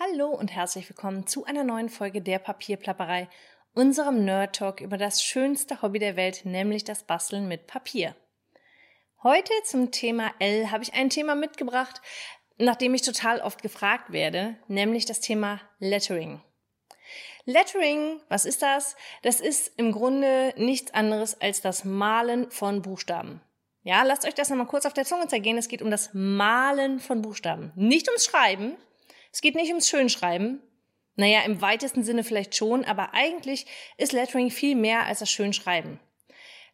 Hallo und herzlich willkommen zu einer neuen Folge der Papierplapperei, unserem Nerd Talk über das schönste Hobby der Welt, nämlich das Basteln mit Papier. Heute zum Thema L habe ich ein Thema mitgebracht, nach dem ich total oft gefragt werde, nämlich das Thema Lettering. Lettering, was ist das? Das ist im Grunde nichts anderes als das Malen von Buchstaben. Ja, lasst euch das nochmal kurz auf der Zunge zergehen. Es geht um das Malen von Buchstaben. Nicht ums Schreiben, es geht nicht ums Schönschreiben. Naja, im weitesten Sinne vielleicht schon, aber eigentlich ist Lettering viel mehr als das Schönschreiben.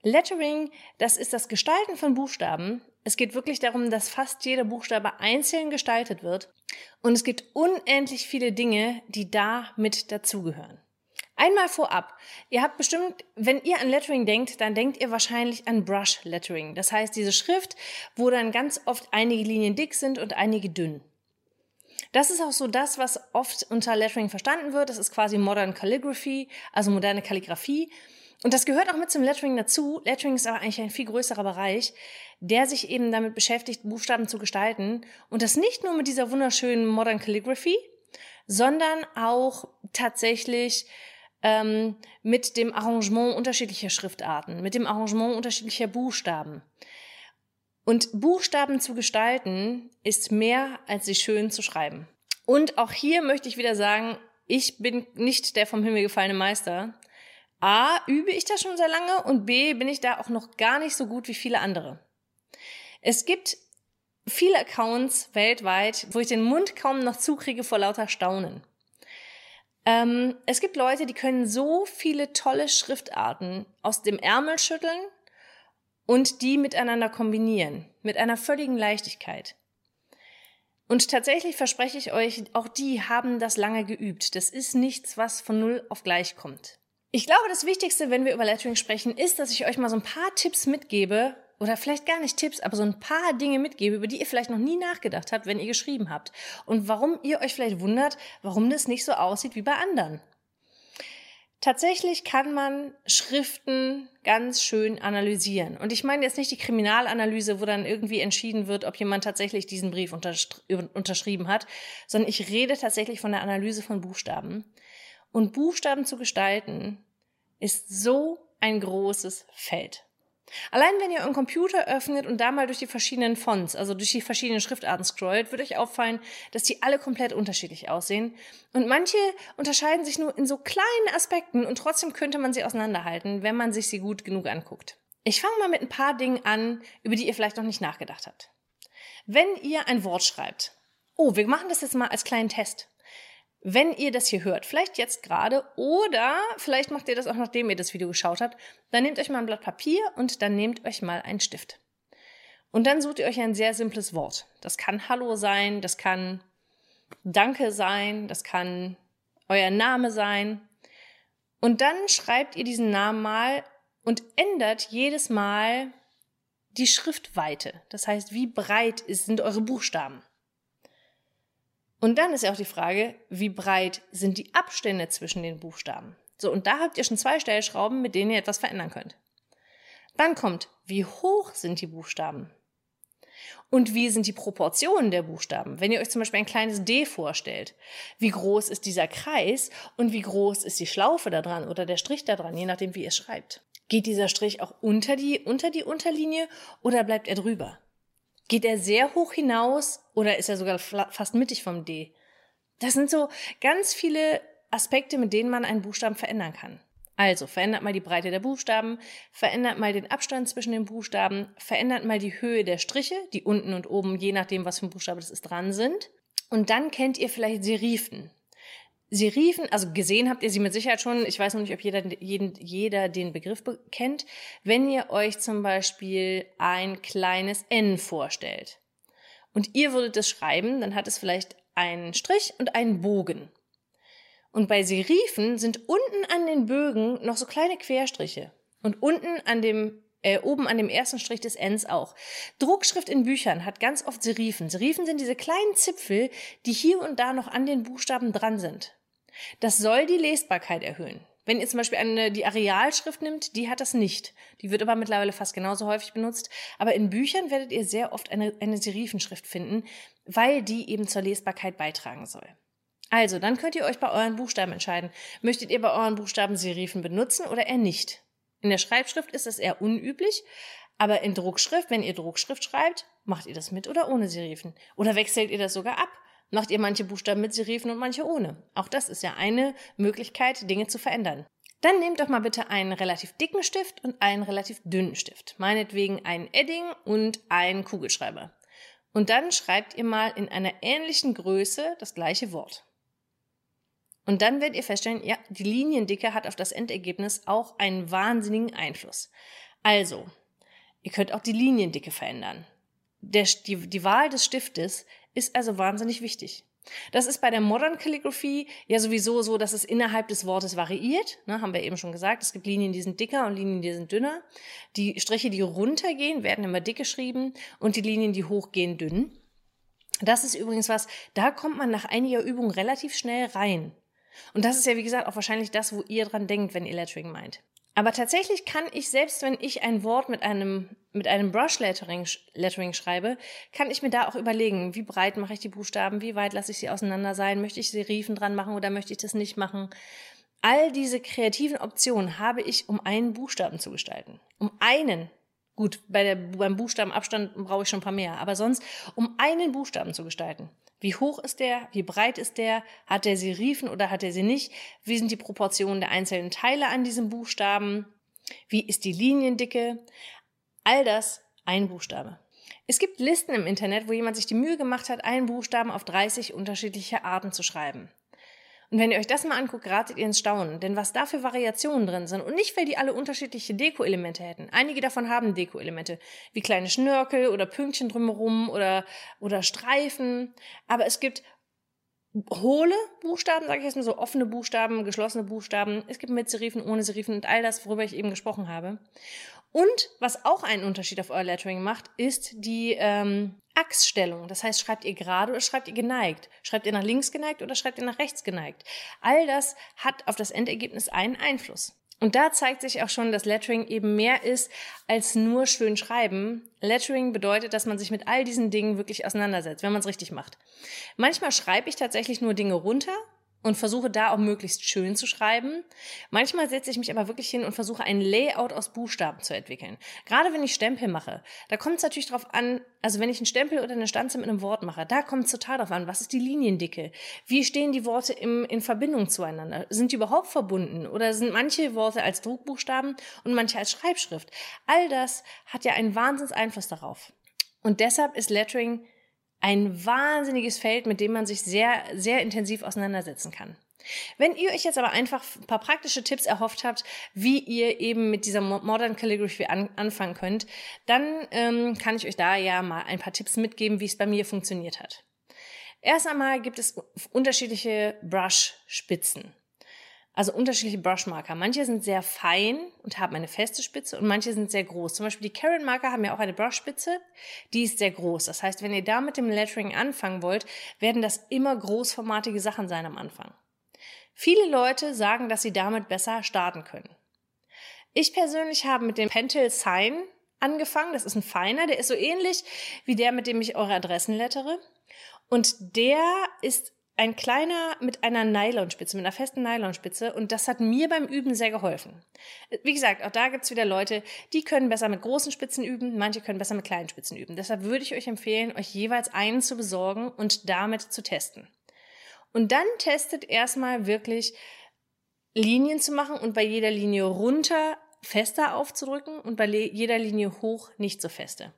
Lettering, das ist das Gestalten von Buchstaben. Es geht wirklich darum, dass fast jeder Buchstabe einzeln gestaltet wird. Und es gibt unendlich viele Dinge, die da mit dazugehören. Einmal vorab. Ihr habt bestimmt, wenn ihr an Lettering denkt, dann denkt ihr wahrscheinlich an Brush Lettering. Das heißt, diese Schrift, wo dann ganz oft einige Linien dick sind und einige dünn. Das ist auch so das, was oft unter Lettering verstanden wird. Das ist quasi Modern Calligraphy, also moderne Kalligrafie. Und das gehört auch mit zum Lettering dazu. Lettering ist aber eigentlich ein viel größerer Bereich, der sich eben damit beschäftigt, Buchstaben zu gestalten. Und das nicht nur mit dieser wunderschönen Modern Calligraphy, sondern auch tatsächlich ähm, mit dem Arrangement unterschiedlicher Schriftarten, mit dem Arrangement unterschiedlicher Buchstaben. Und Buchstaben zu gestalten ist mehr, als sie schön zu schreiben. Und auch hier möchte ich wieder sagen, ich bin nicht der vom Himmel gefallene Meister. A, übe ich das schon sehr lange und B, bin ich da auch noch gar nicht so gut wie viele andere. Es gibt viele Accounts weltweit, wo ich den Mund kaum noch zukriege vor lauter Staunen. Ähm, es gibt Leute, die können so viele tolle Schriftarten aus dem Ärmel schütteln und die miteinander kombinieren, mit einer völligen Leichtigkeit. Und tatsächlich verspreche ich euch, auch die haben das lange geübt. Das ist nichts, was von null auf gleich kommt. Ich glaube, das Wichtigste, wenn wir über Lettering sprechen, ist, dass ich euch mal so ein paar Tipps mitgebe, oder vielleicht gar nicht Tipps, aber so ein paar Dinge mitgebe, über die ihr vielleicht noch nie nachgedacht habt, wenn ihr geschrieben habt. Und warum ihr euch vielleicht wundert, warum das nicht so aussieht wie bei anderen. Tatsächlich kann man Schriften ganz schön analysieren. Und ich meine jetzt nicht die Kriminalanalyse, wo dann irgendwie entschieden wird, ob jemand tatsächlich diesen Brief unterschrieben hat, sondern ich rede tatsächlich von der Analyse von Buchstaben. Und Buchstaben zu gestalten ist so ein großes Feld. Allein wenn ihr euren Computer öffnet und da mal durch die verschiedenen Fonts, also durch die verschiedenen Schriftarten scrollt, wird euch auffallen, dass die alle komplett unterschiedlich aussehen. Und manche unterscheiden sich nur in so kleinen Aspekten und trotzdem könnte man sie auseinanderhalten, wenn man sich sie gut genug anguckt. Ich fange mal mit ein paar Dingen an, über die ihr vielleicht noch nicht nachgedacht habt. Wenn ihr ein Wort schreibt, oh, wir machen das jetzt mal als kleinen Test. Wenn ihr das hier hört, vielleicht jetzt gerade oder vielleicht macht ihr das auch nachdem ihr das Video geschaut habt, dann nehmt euch mal ein Blatt Papier und dann nehmt euch mal einen Stift. Und dann sucht ihr euch ein sehr simples Wort. Das kann Hallo sein, das kann Danke sein, das kann euer Name sein. Und dann schreibt ihr diesen Namen mal und ändert jedes Mal die Schriftweite. Das heißt, wie breit sind eure Buchstaben? Und dann ist ja auch die Frage, wie breit sind die Abstände zwischen den Buchstaben? So, und da habt ihr schon zwei Stellschrauben, mit denen ihr etwas verändern könnt. Dann kommt, wie hoch sind die Buchstaben? Und wie sind die Proportionen der Buchstaben? Wenn ihr euch zum Beispiel ein kleines D vorstellt, wie groß ist dieser Kreis und wie groß ist die Schlaufe da dran oder der Strich da dran, je nachdem, wie ihr schreibt. Geht dieser Strich auch unter die, unter die Unterlinie oder bleibt er drüber? Geht er sehr hoch hinaus oder ist er sogar fast mittig vom D? Das sind so ganz viele Aspekte, mit denen man einen Buchstaben verändern kann. Also verändert mal die Breite der Buchstaben, verändert mal den Abstand zwischen den Buchstaben, verändert mal die Höhe der Striche, die unten und oben, je nachdem, was für ein Buchstabe das ist, dran sind. Und dann kennt ihr vielleicht Serifen. Sie riefen, also gesehen habt ihr sie mit Sicherheit schon, ich weiß noch nicht, ob jeder, jeden, jeder den Begriff kennt, wenn ihr euch zum Beispiel ein kleines N vorstellt und ihr würdet es schreiben, dann hat es vielleicht einen Strich und einen Bogen. Und bei Serifen sind unten an den Bögen noch so kleine Querstriche und unten an dem äh, oben an dem ersten Strich des Ns auch. Druckschrift in Büchern hat ganz oft Serifen. Serifen sind diese kleinen Zipfel, die hier und da noch an den Buchstaben dran sind. Das soll die Lesbarkeit erhöhen. Wenn ihr zum Beispiel eine, die Arealschrift nimmt, die hat das nicht. Die wird aber mittlerweile fast genauso häufig benutzt. Aber in Büchern werdet ihr sehr oft eine, eine Serifenschrift finden, weil die eben zur Lesbarkeit beitragen soll. Also, dann könnt ihr euch bei euren Buchstaben entscheiden. Möchtet ihr bei euren Buchstaben Serifen benutzen oder eher nicht? In der Schreibschrift ist das eher unüblich, aber in Druckschrift, wenn ihr Druckschrift schreibt, macht ihr das mit oder ohne Serifen? Oder wechselt ihr das sogar ab? Macht ihr manche Buchstaben mit Serifen und manche ohne? Auch das ist ja eine Möglichkeit, Dinge zu verändern. Dann nehmt doch mal bitte einen relativ dicken Stift und einen relativ dünnen Stift. Meinetwegen einen Edding und einen Kugelschreiber. Und dann schreibt ihr mal in einer ähnlichen Größe das gleiche Wort. Und dann werdet ihr feststellen, ja, die Liniendicke hat auf das Endergebnis auch einen wahnsinnigen Einfluss. Also, ihr könnt auch die Liniendicke verändern. Der, die, die Wahl des Stiftes ist also wahnsinnig wichtig. Das ist bei der Modern Calligraphy ja sowieso so, dass es innerhalb des Wortes variiert. Ne, haben wir eben schon gesagt. Es gibt Linien, die sind dicker und Linien, die sind dünner. Die Striche, die runtergehen, werden immer dick geschrieben und die Linien, die hochgehen, dünn. Das ist übrigens was, da kommt man nach einiger Übung relativ schnell rein. Und das ist ja, wie gesagt, auch wahrscheinlich das, wo ihr dran denkt, wenn ihr Lettering meint. Aber tatsächlich kann ich, selbst wenn ich ein Wort mit einem, mit einem Brush Lettering, Lettering schreibe, kann ich mir da auch überlegen, wie breit mache ich die Buchstaben, wie weit lasse ich sie auseinander sein, möchte ich Serifen dran machen oder möchte ich das nicht machen. All diese kreativen Optionen habe ich, um einen Buchstaben zu gestalten. Um einen. Gut, bei der, beim Buchstabenabstand brauche ich schon ein paar mehr, aber sonst, um einen Buchstaben zu gestalten. Wie hoch ist der? Wie breit ist der? Hat der Serifen oder hat er sie nicht? Wie sind die Proportionen der einzelnen Teile an diesem Buchstaben? Wie ist die Liniendicke? All das ein Buchstabe. Es gibt Listen im Internet, wo jemand sich die Mühe gemacht hat, einen Buchstaben auf 30 unterschiedliche Arten zu schreiben. Und wenn ihr euch das mal anguckt, ratet ihr ins Staunen. Denn was da für Variationen drin sind und nicht, weil die alle unterschiedliche Deko-Elemente hätten. Einige davon haben Deko-Elemente, wie kleine Schnörkel oder Pünktchen drumherum oder, oder Streifen. Aber es gibt hohle Buchstaben, sage ich jetzt mal so, offene Buchstaben, geschlossene Buchstaben. Es gibt mit Serifen, ohne Serifen und all das, worüber ich eben gesprochen habe. Und was auch einen Unterschied auf euer Lettering macht, ist die ähm, Achsstellung. Das heißt, schreibt ihr gerade oder schreibt ihr geneigt? Schreibt ihr nach links geneigt oder schreibt ihr nach rechts geneigt? All das hat auf das Endergebnis einen Einfluss. Und da zeigt sich auch schon, dass Lettering eben mehr ist als nur schön schreiben. Lettering bedeutet, dass man sich mit all diesen Dingen wirklich auseinandersetzt, wenn man es richtig macht. Manchmal schreibe ich tatsächlich nur Dinge runter und versuche da auch möglichst schön zu schreiben. Manchmal setze ich mich aber wirklich hin und versuche ein Layout aus Buchstaben zu entwickeln. Gerade wenn ich Stempel mache, da kommt es natürlich darauf an, also wenn ich einen Stempel oder eine Stanze mit einem Wort mache, da kommt es total darauf an, was ist die Liniendicke? Wie stehen die Worte im, in Verbindung zueinander? Sind die überhaupt verbunden? Oder sind manche Worte als Druckbuchstaben und manche als Schreibschrift? All das hat ja einen Wahnsinns Einfluss darauf. Und deshalb ist Lettering ein wahnsinniges Feld, mit dem man sich sehr, sehr intensiv auseinandersetzen kann. Wenn ihr euch jetzt aber einfach ein paar praktische Tipps erhofft habt, wie ihr eben mit dieser Modern Calligraphy an, anfangen könnt, dann ähm, kann ich euch da ja mal ein paar Tipps mitgeben, wie es bei mir funktioniert hat. Erst einmal gibt es unterschiedliche Brush-Spitzen. Also unterschiedliche Brushmarker. Manche sind sehr fein und haben eine feste Spitze und manche sind sehr groß. Zum Beispiel die Karen Marker haben ja auch eine Brushspitze, die ist sehr groß. Das heißt, wenn ihr da mit dem Lettering anfangen wollt, werden das immer großformatige Sachen sein am Anfang. Viele Leute sagen, dass sie damit besser starten können. Ich persönlich habe mit dem Pentel Sign angefangen. Das ist ein feiner, der ist so ähnlich wie der, mit dem ich eure Adressen lettere. Und der ist ein kleiner mit einer Nylonspitze, mit einer festen Nylonspitze und das hat mir beim Üben sehr geholfen. Wie gesagt, auch da gibt's wieder Leute, die können besser mit großen Spitzen üben, manche können besser mit kleinen Spitzen üben. Deshalb würde ich euch empfehlen, euch jeweils einen zu besorgen und damit zu testen. Und dann testet erstmal wirklich Linien zu machen und bei jeder Linie runter fester aufzudrücken und bei jeder Linie hoch nicht so feste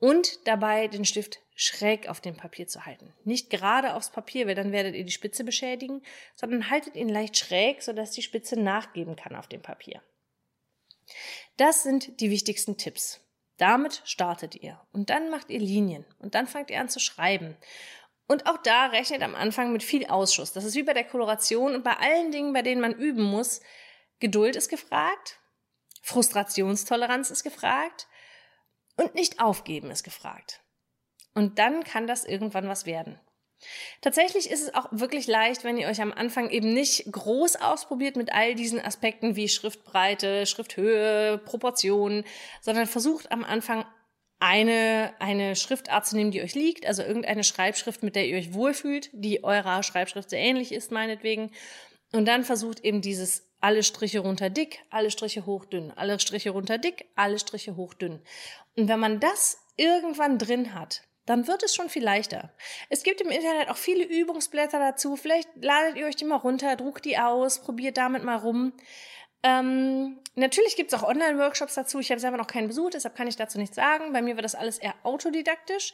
und dabei den Stift schräg auf dem Papier zu halten. Nicht gerade aufs Papier, weil dann werdet ihr die Spitze beschädigen, sondern haltet ihn leicht schräg, sodass die Spitze nachgeben kann auf dem Papier. Das sind die wichtigsten Tipps. Damit startet ihr und dann macht ihr Linien und dann fangt ihr an zu schreiben. Und auch da rechnet am Anfang mit viel Ausschuss. Das ist wie bei der Koloration und bei allen Dingen, bei denen man üben muss. Geduld ist gefragt, Frustrationstoleranz ist gefragt, und nicht aufgeben ist gefragt. Und dann kann das irgendwann was werden. Tatsächlich ist es auch wirklich leicht, wenn ihr euch am Anfang eben nicht groß ausprobiert mit all diesen Aspekten wie Schriftbreite, Schrifthöhe, Proportionen, sondern versucht am Anfang eine, eine Schriftart zu nehmen, die euch liegt, also irgendeine Schreibschrift, mit der ihr euch wohlfühlt, die eurer Schreibschrift sehr ähnlich ist, meinetwegen. Und dann versucht eben dieses alle Striche runter dick, alle Striche hoch dünn, alle Striche runter dick, alle Striche hoch dünn. Und wenn man das irgendwann drin hat, dann wird es schon viel leichter. Es gibt im Internet auch viele Übungsblätter dazu. Vielleicht ladet ihr euch die mal runter, druckt die aus, probiert damit mal rum. Ähm, natürlich gibt es auch Online-Workshops dazu. Ich habe selber noch keinen besucht, deshalb kann ich dazu nichts sagen. Bei mir war das alles eher autodidaktisch.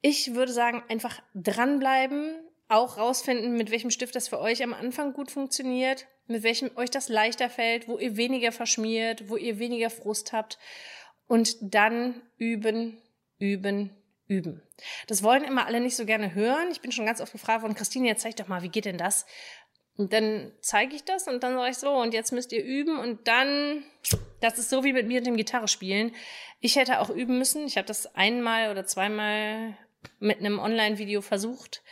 Ich würde sagen, einfach dranbleiben, auch rausfinden, mit welchem Stift das für euch am Anfang gut funktioniert, mit welchem euch das leichter fällt, wo ihr weniger verschmiert, wo ihr weniger Frust habt und dann üben, üben, üben. Das wollen immer alle nicht so gerne hören. Ich bin schon ganz oft gefragt worden, Christine, jetzt zeig doch mal, wie geht denn das? Und dann zeige ich das und dann sage ich so, und jetzt müsst ihr üben und dann, das ist so wie mit mir und dem Gitarre spielen. Ich hätte auch üben müssen. Ich habe das einmal oder zweimal mit einem Online-Video versucht.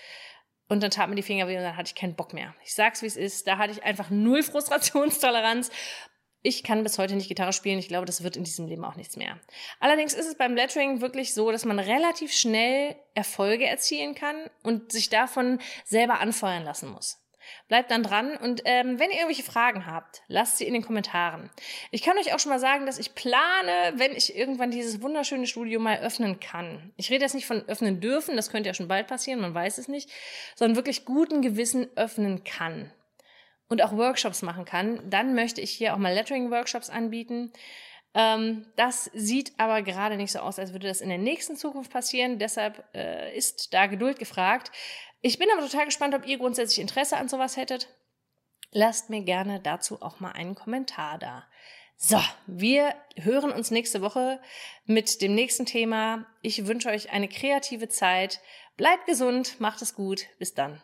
Und dann tat mir die Finger weh und dann hatte ich keinen Bock mehr. Ich sag's wie es ist, da hatte ich einfach null Frustrationstoleranz. Ich kann bis heute nicht Gitarre spielen. Ich glaube, das wird in diesem Leben auch nichts mehr. Allerdings ist es beim Lettering wirklich so, dass man relativ schnell Erfolge erzielen kann und sich davon selber anfeuern lassen muss. Bleibt dann dran und ähm, wenn ihr irgendwelche Fragen habt, lasst sie in den Kommentaren. Ich kann euch auch schon mal sagen, dass ich plane, wenn ich irgendwann dieses wunderschöne Studio mal öffnen kann. Ich rede jetzt nicht von öffnen dürfen, das könnte ja schon bald passieren, man weiß es nicht, sondern wirklich guten Gewissen öffnen kann und auch Workshops machen kann, dann möchte ich hier auch mal Lettering-Workshops anbieten. Ähm, das sieht aber gerade nicht so aus, als würde das in der nächsten Zukunft passieren. Deshalb äh, ist da Geduld gefragt. Ich bin aber total gespannt, ob ihr grundsätzlich Interesse an sowas hättet. Lasst mir gerne dazu auch mal einen Kommentar da. So, wir hören uns nächste Woche mit dem nächsten Thema. Ich wünsche euch eine kreative Zeit. Bleibt gesund, macht es gut. Bis dann.